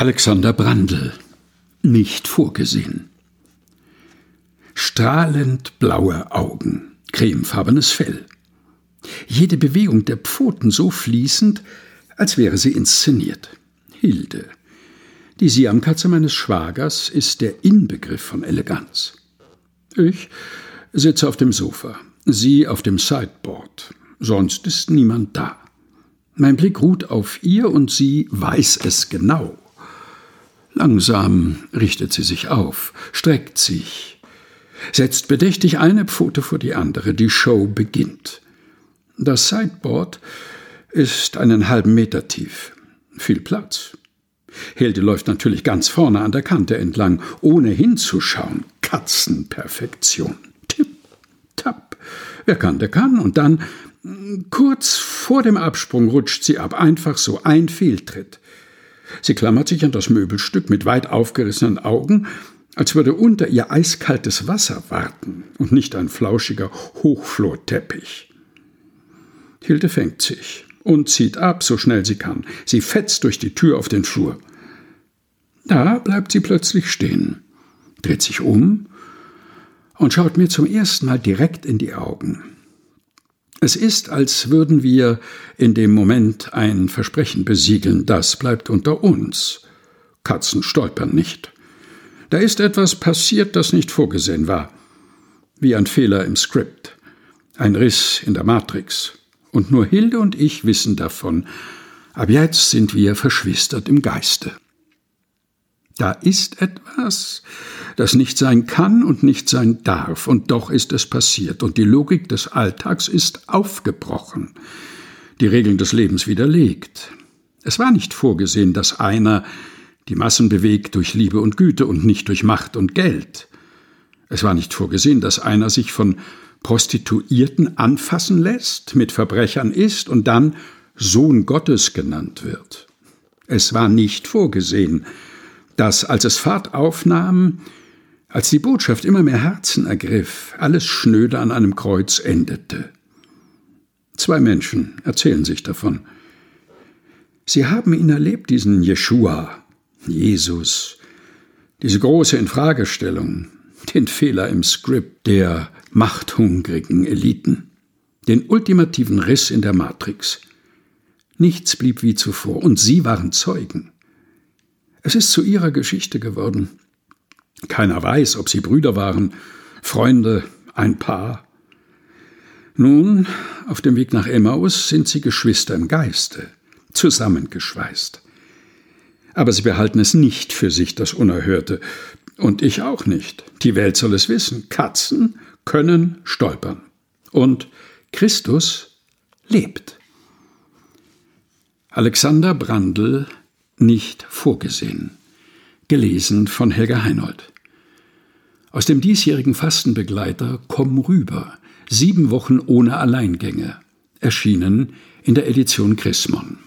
Alexander Brandl Nicht vorgesehen Strahlend blaue Augen, cremefarbenes Fell. Jede Bewegung der Pfoten so fließend, als wäre sie inszeniert. Hilde, die Siamkatze meines Schwagers, ist der Inbegriff von Eleganz. Ich sitze auf dem Sofa, sie auf dem Sideboard. Sonst ist niemand da. Mein Blick ruht auf ihr und sie weiß es genau. Langsam richtet sie sich auf, streckt sich, setzt bedächtig eine Pfote vor die andere. Die Show beginnt. Das Sideboard ist einen halben Meter tief. Viel Platz. Hilde läuft natürlich ganz vorne an der Kante entlang, ohne hinzuschauen. Katzenperfektion. Tipp, tapp. Wer kann, der kann. Und dann, kurz vor dem Absprung, rutscht sie ab. Einfach so ein Fehltritt. Sie klammert sich an das Möbelstück mit weit aufgerissenen Augen, als würde unter ihr eiskaltes Wasser warten und nicht ein flauschiger Hochflorteppich. Hilde fängt sich und zieht ab, so schnell sie kann. Sie fetzt durch die Tür auf den Flur. Da bleibt sie plötzlich stehen, dreht sich um und schaut mir zum ersten Mal direkt in die Augen. Es ist, als würden wir in dem Moment ein Versprechen besiegeln, das bleibt unter uns. Katzen stolpern nicht. Da ist etwas passiert, das nicht vorgesehen war. Wie ein Fehler im Skript, ein Riss in der Matrix. Und nur Hilde und ich wissen davon. Ab jetzt sind wir verschwistert im Geiste. Da ist etwas, das nicht sein kann und nicht sein darf, und doch ist es passiert, und die Logik des Alltags ist aufgebrochen, die Regeln des Lebens widerlegt. Es war nicht vorgesehen, dass einer die Massen bewegt durch Liebe und Güte und nicht durch Macht und Geld. Es war nicht vorgesehen, dass einer sich von Prostituierten anfassen lässt, mit Verbrechern ist und dann Sohn Gottes genannt wird. Es war nicht vorgesehen, dass, als es Fahrt aufnahm, als die Botschaft immer mehr Herzen ergriff, alles schnöde an einem Kreuz endete. Zwei Menschen erzählen sich davon. Sie haben ihn erlebt, diesen Jeshua, Jesus, diese große Infragestellung, den Fehler im Skript der machthungrigen Eliten, den ultimativen Riss in der Matrix. Nichts blieb wie zuvor, und sie waren Zeugen. Es ist zu ihrer Geschichte geworden. Keiner weiß, ob sie Brüder waren, Freunde, ein Paar. Nun, auf dem Weg nach Emmaus sind sie Geschwister im Geiste, zusammengeschweißt. Aber sie behalten es nicht für sich, das Unerhörte. Und ich auch nicht. Die Welt soll es wissen. Katzen können stolpern. Und Christus lebt. Alexander Brandl nicht vorgesehen. Gelesen von Helga Heinold. Aus dem diesjährigen Fastenbegleiter Komm rüber. Sieben Wochen ohne Alleingänge. Erschienen in der Edition Chrismon.